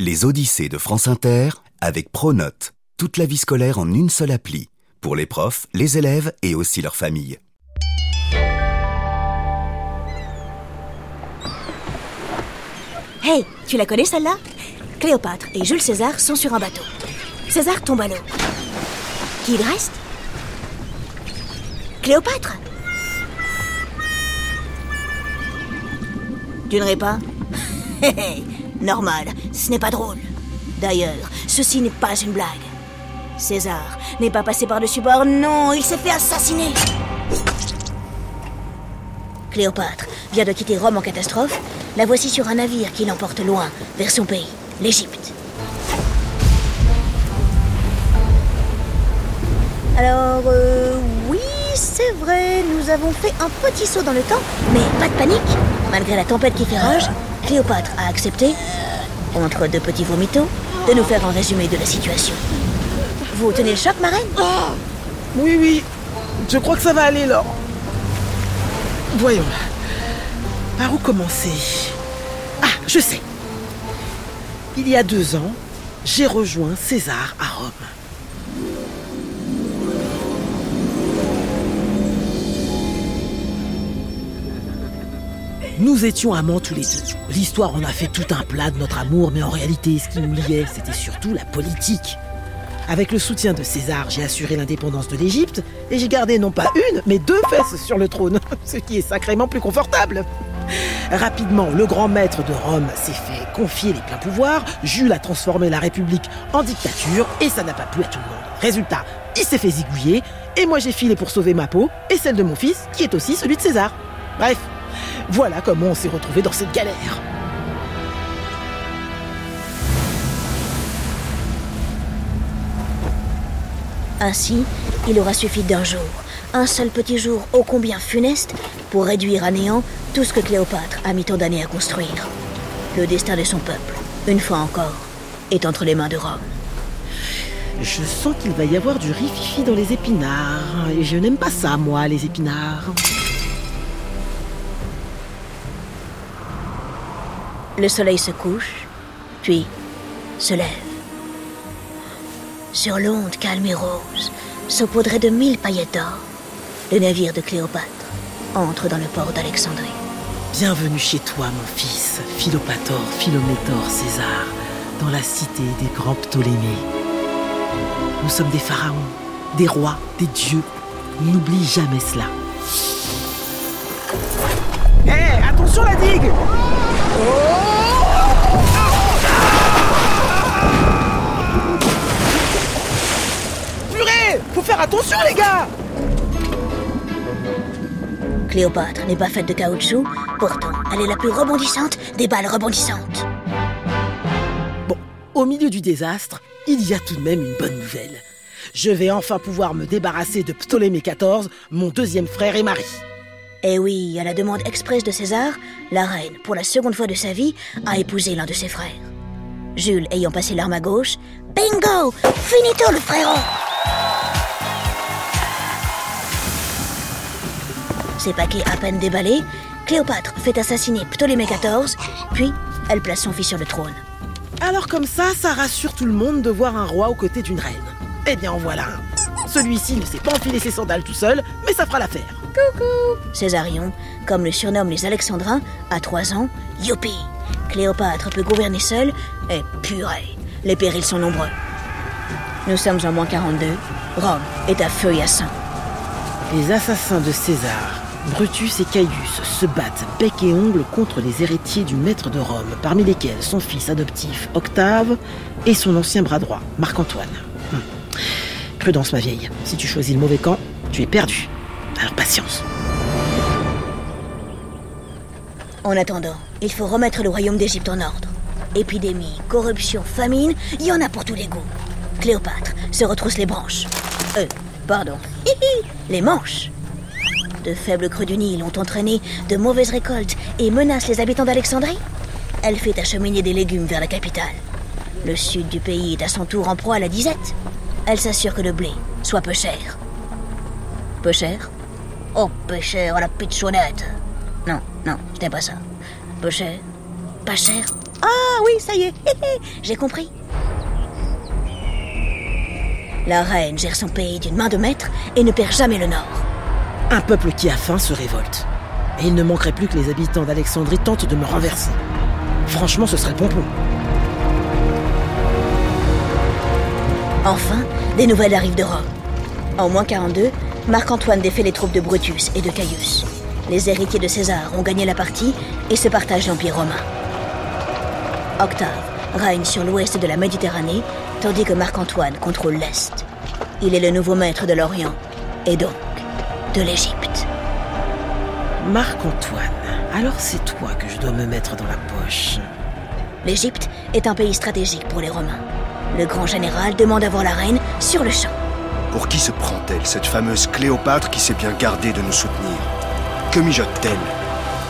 Les Odyssées de France Inter avec Pronote. Toute la vie scolaire en une seule appli. Pour les profs, les élèves et aussi leurs familles. Hey, tu la connais celle-là? Cléopâtre et Jules César sont sur un bateau. César tombe à l'eau. Qui il reste? Cléopâtre? Tu ne pas? Normal, ce n'est pas drôle. D'ailleurs, ceci n'est pas une blague. César n'est pas passé par-dessus bord, non, il s'est fait assassiner. Cléopâtre vient de quitter Rome en catastrophe. La voici sur un navire qui l'emporte loin, vers son pays, l'Égypte. Alors, euh, oui, c'est vrai, nous avons fait un petit saut dans le temps, mais pas de panique. Malgré la tempête qui fait rage, Cléopâtre a accepté, entre deux petits vomitos, de nous faire un résumé de la situation. Vous tenez le choc, marraine Oui, oui. Je crois que ça va aller, Laure. Voyons. Par où commencer? Ah, je sais. Il y a deux ans, j'ai rejoint César à Rome. Nous étions amants tous les deux. L'histoire en a fait tout un plat de notre amour, mais en réalité, ce qui nous liait, c'était surtout la politique. Avec le soutien de César, j'ai assuré l'indépendance de l'Égypte et j'ai gardé non pas une, mais deux fesses sur le trône, ce qui est sacrément plus confortable. Rapidement, le grand maître de Rome s'est fait confier les pleins pouvoirs, Jules a transformé la République en dictature et ça n'a pas plu à tout le monde. Résultat, il s'est fait zigouiller et moi j'ai filé pour sauver ma peau et celle de mon fils qui est aussi celui de César. Bref, voilà comment on s'est retrouvé dans cette galère. Ainsi, il aura suffi d'un jour, un seul petit jour ô combien funeste, pour réduire à néant tout ce que Cléopâtre a mis tant d'années à construire. Le destin de son peuple, une fois encore, est entre les mains de Rome. Je sens qu'il va y avoir du rififi dans les épinards. Et je n'aime pas ça, moi, les épinards. Le soleil se couche, puis se lève. Sur l'onde calme et rose, saupoudrée de mille paillettes d'or, le navire de Cléopâtre entre dans le port d'Alexandrie. Bienvenue chez toi, mon fils, Philopator, Philométor, César, dans la cité des grands Ptolémées. Nous sommes des pharaons, des rois, des dieux. N'oublie jamais cela. Hé, attention la digue Purée Faut faire attention, les gars Cléopâtre n'est pas faite de caoutchouc, pourtant elle est la plus rebondissante des balles rebondissantes. Bon, au milieu du désastre, il y a tout de même une bonne nouvelle. Je vais enfin pouvoir me débarrasser de Ptolémée XIV, mon deuxième frère et mari. Eh oui, à la demande expresse de César, la reine, pour la seconde fois de sa vie, a épousé l'un de ses frères. Jules ayant passé l'arme à gauche, bingo Finito le frérot Ses paquets à peine déballés, Cléopâtre fait assassiner Ptolémée XIV, puis elle place son fils sur le trône. Alors comme ça, ça rassure tout le monde de voir un roi aux côtés d'une reine. Eh bien en voilà un. Celui-ci ne sait pas enfiler ses sandales tout seul, mais ça fera l'affaire. Césarion, comme le surnomment les Alexandrins, à trois ans, youpi Cléopâtre peut gouverner seule, et purée, les périls sont nombreux. Nous sommes en moins 42, Rome est à feu et à sang. Les assassins de César, Brutus et Caius, se battent bec et ongle contre les héritiers du maître de Rome, parmi lesquels son fils adoptif Octave et son ancien bras droit, Marc-Antoine. Prudence, ma vieille, si tu choisis le mauvais camp, tu es perdu. Alors patience. En attendant, il faut remettre le royaume d'Égypte en ordre. Épidémie, corruption, famine, il y en a pour tous les goûts. Cléopâtre se retrousse les branches. Euh, pardon. les manches. De faibles crues du Nil ont entraîné de mauvaises récoltes et menacent les habitants d'Alexandrie. Elle fait acheminer des légumes vers la capitale. Le sud du pays est à son tour en proie à la disette. Elle s'assure que le blé soit peu cher. Peu cher Oh, peu cher à la pitchounette. Non, non, ce n'est pas ça. Peu cher Pas cher Ah oui, ça y est, j'ai compris. La reine gère son pays d'une main de maître et ne perd jamais le nord. Un peuple qui a faim se révolte. Et il ne manquerait plus que les habitants d'Alexandrie tentent de me renverser. Franchement, ce serait pompon. Enfin, des nouvelles arrivent de Rome. En moins 42, Marc-Antoine défait les troupes de Brutus et de Caius. Les héritiers de César ont gagné la partie et se partagent l'Empire romain. Octave règne sur l'ouest de la Méditerranée, tandis que Marc-Antoine contrôle l'est. Il est le nouveau maître de l'Orient, et donc de l'Égypte. Marc-Antoine, alors c'est toi que je dois me mettre dans la poche. L'Égypte est un pays stratégique pour les Romains. Le grand général demande à voir la reine sur le champ. Pour qui se prend-elle, cette fameuse Cléopâtre qui s'est bien gardée de nous soutenir? Que mijote-t-elle?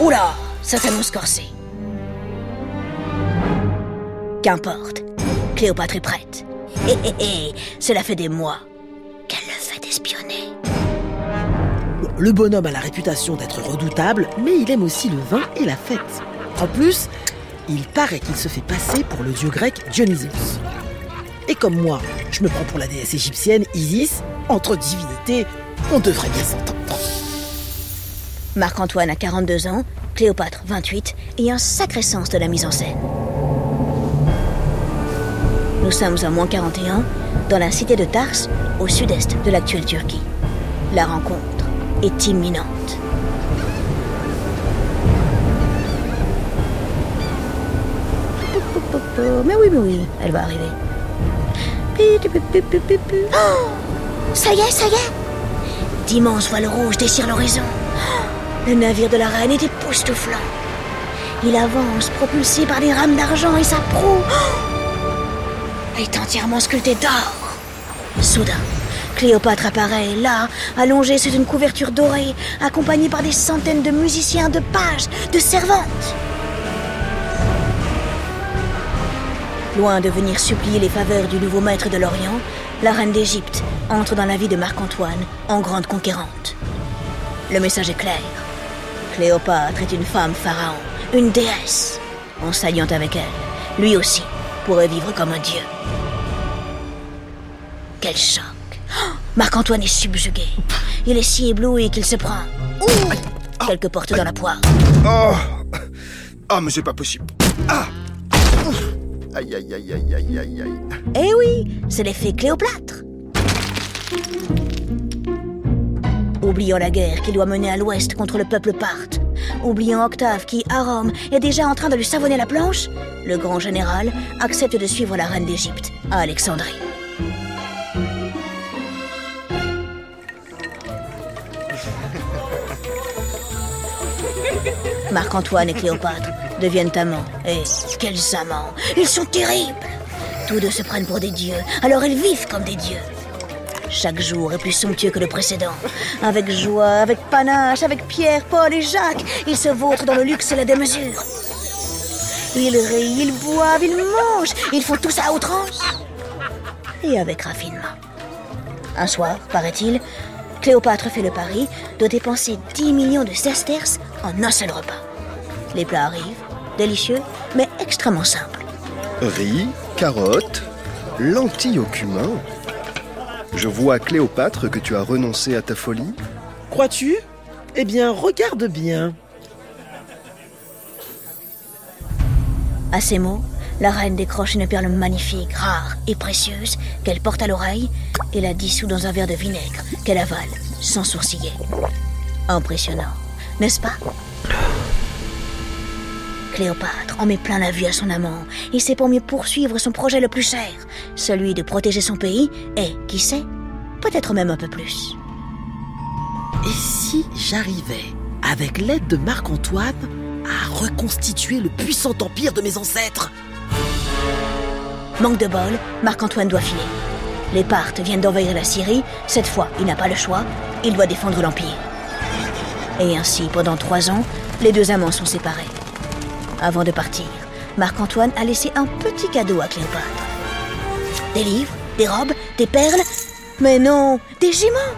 Oula, ça s'annonce corsé. Qu'importe, Cléopâtre est prête. Hé hé hé, cela fait des mois qu'elle le fait espionner. Le bonhomme a la réputation d'être redoutable, mais il aime aussi le vin et la fête. En plus, il paraît qu'il se fait passer pour le dieu grec Dionysos. Et comme moi, je me prends pour la déesse égyptienne Isis, entre divinités, on devrait bien s'entendre. Marc-Antoine a 42 ans, Cléopâtre 28 et un sacré sens de la mise en scène. Nous sommes en moins 41, dans la cité de Tars, au sud-est de l'actuelle Turquie. La rencontre est imminente. Mais oui, mais oui, elle va arriver. Oh ça y est, ça y est D'immenses voiles rouges déchirent l'horizon. Le navire de la reine est époustouflant. Il avance, propulsé par des rames d'argent et sa proue est entièrement sculptée d'or. Soudain, Cléopâtre apparaît là, allongée sous une couverture dorée, accompagnée par des centaines de musiciens, de pages, de servantes. Loin de venir supplier les faveurs du nouveau maître de l'Orient, la reine d'Égypte entre dans la vie de Marc-Antoine en grande conquérante. Le message est clair. Cléopâtre est une femme pharaon, une déesse. En s'alliant avec elle, lui aussi pourrait vivre comme un dieu. Quel choc Oh, Marc-Antoine est subjugué. Il est si ébloui qu'il se prend. Ouh Quelques portes dans la poire. Oh Ah, mais c'est pas possible Ah Ouf. Aïe, aïe, aïe, aïe, aïe, aïe, aïe. Eh oui, c'est l'effet Cléopâtre. Oubliant la guerre qui doit mener à l'ouest contre le peuple parthe, oubliant Octave qui, à Rome, est déjà en train de lui savonner la planche, le grand général accepte de suivre la reine d'Égypte à Alexandrie. Marc-Antoine et Cléopâtre deviennent amants. Et quels amants Ils sont terribles Tous deux se prennent pour des dieux, alors ils vivent comme des dieux. Chaque jour est plus somptueux que le précédent. Avec joie, avec panache, avec Pierre, Paul et Jacques, ils se vautrent dans le luxe et la démesure. Ils rient, ils boivent, ils mangent, ils font tout ça à outrance. Et avec raffinement. Un soir, paraît-il, Cléopâtre fait le pari de dépenser 10 millions de sesterces en un seul repas. Les plats arrivent, délicieux, mais extrêmement simples. Riz, carottes, lentilles au cumin. Je vois, Cléopâtre, que tu as renoncé à ta folie. Crois-tu? Eh bien, regarde bien. À ces mots, la reine décroche une perle magnifique, rare et précieuse qu'elle porte à l'oreille et la dissout dans un verre de vinaigre qu'elle avale sans sourciller. Impressionnant, n'est-ce pas? Cléopâtre en met plein la vue à son amant et c'est pour mieux poursuivre son projet le plus cher, celui de protéger son pays et, qui sait, peut-être même un peu plus. Et si j'arrivais, avec l'aide de Marc-Antoine, à reconstituer le puissant empire de mes ancêtres? Manque de bol, Marc-Antoine doit filer. Les Parthes viennent d'envahir la Syrie, cette fois il n'a pas le choix, il doit défendre l'Empire. Et ainsi, pendant trois ans, les deux amants sont séparés. Avant de partir, Marc-Antoine a laissé un petit cadeau à Cléopâtre. Des livres, des robes, des perles, mais non, des juments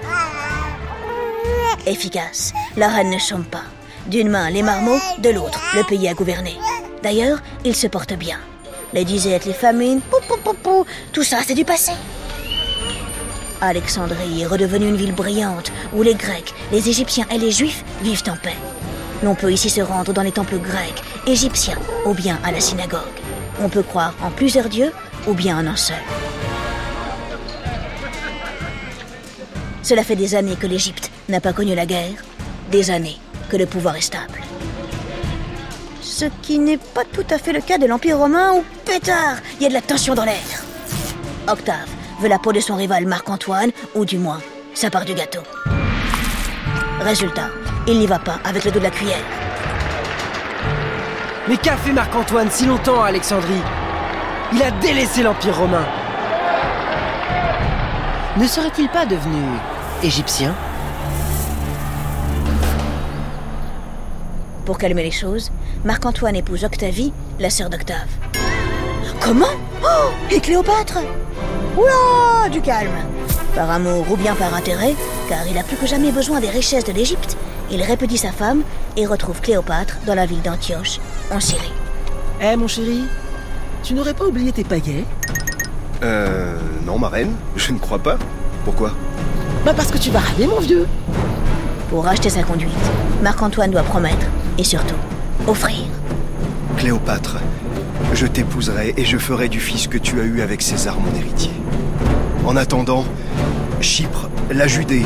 Efficace, la reine ne chante pas. D'une main, les marmots, de l'autre, le pays à gouverner. D'ailleurs, ils se portent bien. Les disettes, les famines, pou, pou, pou, tout ça, c'est du passé. Alexandrie est redevenue une ville brillante où les Grecs, les Égyptiens et les Juifs vivent en paix. L'on peut ici se rendre dans les temples grecs, égyptiens ou bien à la synagogue. On peut croire en plusieurs dieux ou bien en un seul. Cela fait des années que l'Égypte n'a pas connu la guerre, des années que le pouvoir est stable. Ce qui n'est pas tout à fait le cas de l'Empire romain où, pétard, il y a de la tension dans l'air. Octave veut la peau de son rival Marc-Antoine, ou du moins, sa part du gâteau. Résultat, il n'y va pas avec le dos de la cuillère. Mais qu'a fait Marc-Antoine si longtemps à Alexandrie? Il a délaissé l'Empire romain. Ne serait-il pas devenu égyptien? Pour calmer les choses, Marc-Antoine épouse Octavie, la sœur d'Octave. Comment? Oh! Et Cléopâtre? Oula! Du calme. Par amour ou bien par intérêt, car il a plus que jamais besoin des richesses de l'Égypte, il répudie sa femme et retrouve Cléopâtre dans la ville d'Antioche, en Syrie. Eh mon chéri, tu n'aurais pas oublié tes paillets Euh. Non, ma reine, je ne crois pas. Pourquoi? Bah parce que tu vas râler mon vieux Pour racheter sa conduite, Marc-Antoine doit promettre, et surtout, offrir. Cléopâtre, je t'épouserai et je ferai du fils que tu as eu avec César, mon héritier. En attendant, Chypre, la Judée,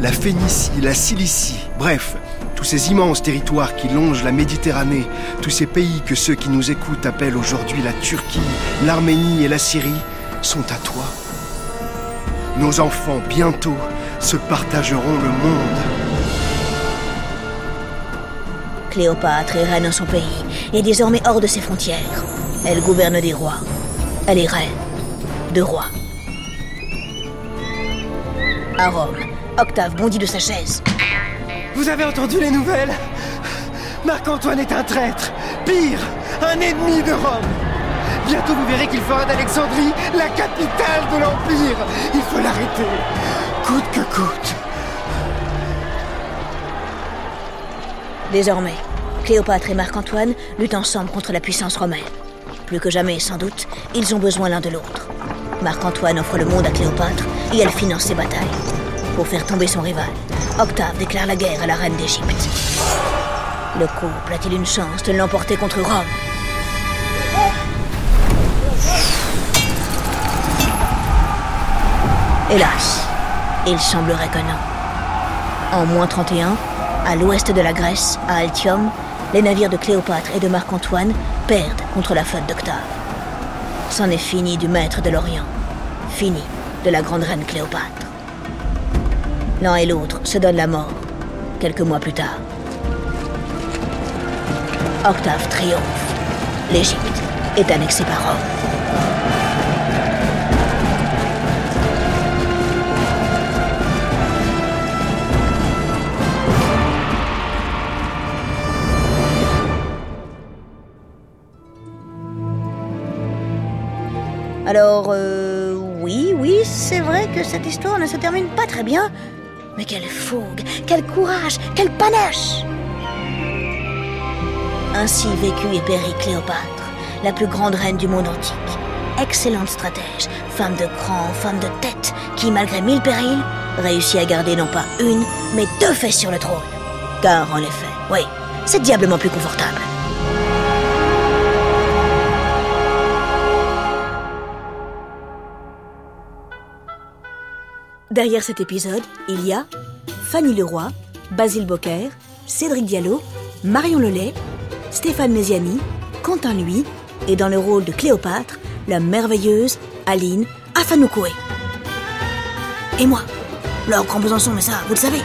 la Phénicie, la Cilicie, bref, tous ces immenses territoires qui longent la Méditerranée, tous ces pays que ceux qui nous écoutent appellent aujourd'hui la Turquie, l'Arménie et la Syrie, sont à toi. Nos enfants, bientôt, se partageront le monde. Cléopâtre est reine dans son pays et désormais hors de ses frontières. Elle gouverne des rois. Elle est reine de rois. À Rome, Octave bondit de sa chaise. Vous avez entendu les nouvelles? Marc-Antoine est un traître. Pire, un ennemi de Rome. Bientôt vous verrez qu'il fera d'Alexandrie la capitale de l'Empire. Il faut l'arrêter. Coûte que coûte. Désormais, Cléopâtre et Marc-Antoine luttent ensemble contre la puissance romaine. Plus que jamais, sans doute, ils ont besoin l'un de l'autre. Marc-Antoine offre le monde à Cléopâtre et elle finance ses batailles. Pour faire tomber son rival, Octave déclare la guerre à la reine d'Égypte. Le couple a-t-il une chance de l'emporter contre Rome? Hélas, il semblerait que non. En moins 31, à l'ouest de la Grèce, à Altium, les navires de Cléopâtre et de Marc-Antoine perdent contre la flotte d'Octave. C'en est fini du maître de l'Orient, fini de la grande reine Cléopâtre. L'un et l'autre se donnent la mort, quelques mois plus tard. Octave triomphe. L'Égypte est annexée par Rome. Alors, euh, oui, oui, c'est vrai que cette histoire ne se termine pas très bien. Mais quelle fougue, quel courage, quel panache Ainsi vécut et périt Cléopâtre, la plus grande reine du monde antique. Excellente stratège, femme de cran, femme de tête, qui, malgré mille périls, réussit à garder non pas une, mais deux fesses sur le trône. Car, en effet, oui, c'est diablement plus confortable. Derrière cet épisode, il y a Fanny Leroy, Basile Bocquer, Cédric Diallo, Marion Lelay, Stéphane Méziani, Quentin Lui et dans le rôle de Cléopâtre, la merveilleuse Aline Afanoukoé. Et moi, Laure Grand Besançon, mais ça, vous le savez.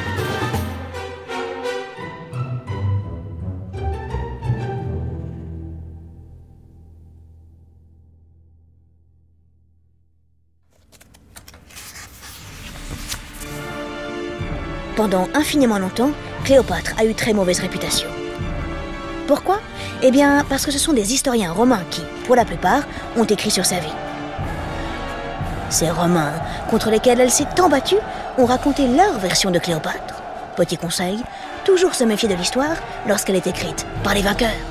Pendant infiniment longtemps, Cléopâtre a eu très mauvaise réputation. Pourquoi? Eh bien, parce que ce sont des historiens romains qui, pour la plupart, ont écrit sur sa vie. Ces Romains, contre lesquels elle s'est tant battue, ont raconté leur version de Cléopâtre. Petit conseil, toujours se méfier de l'histoire lorsqu'elle est écrite par les vainqueurs.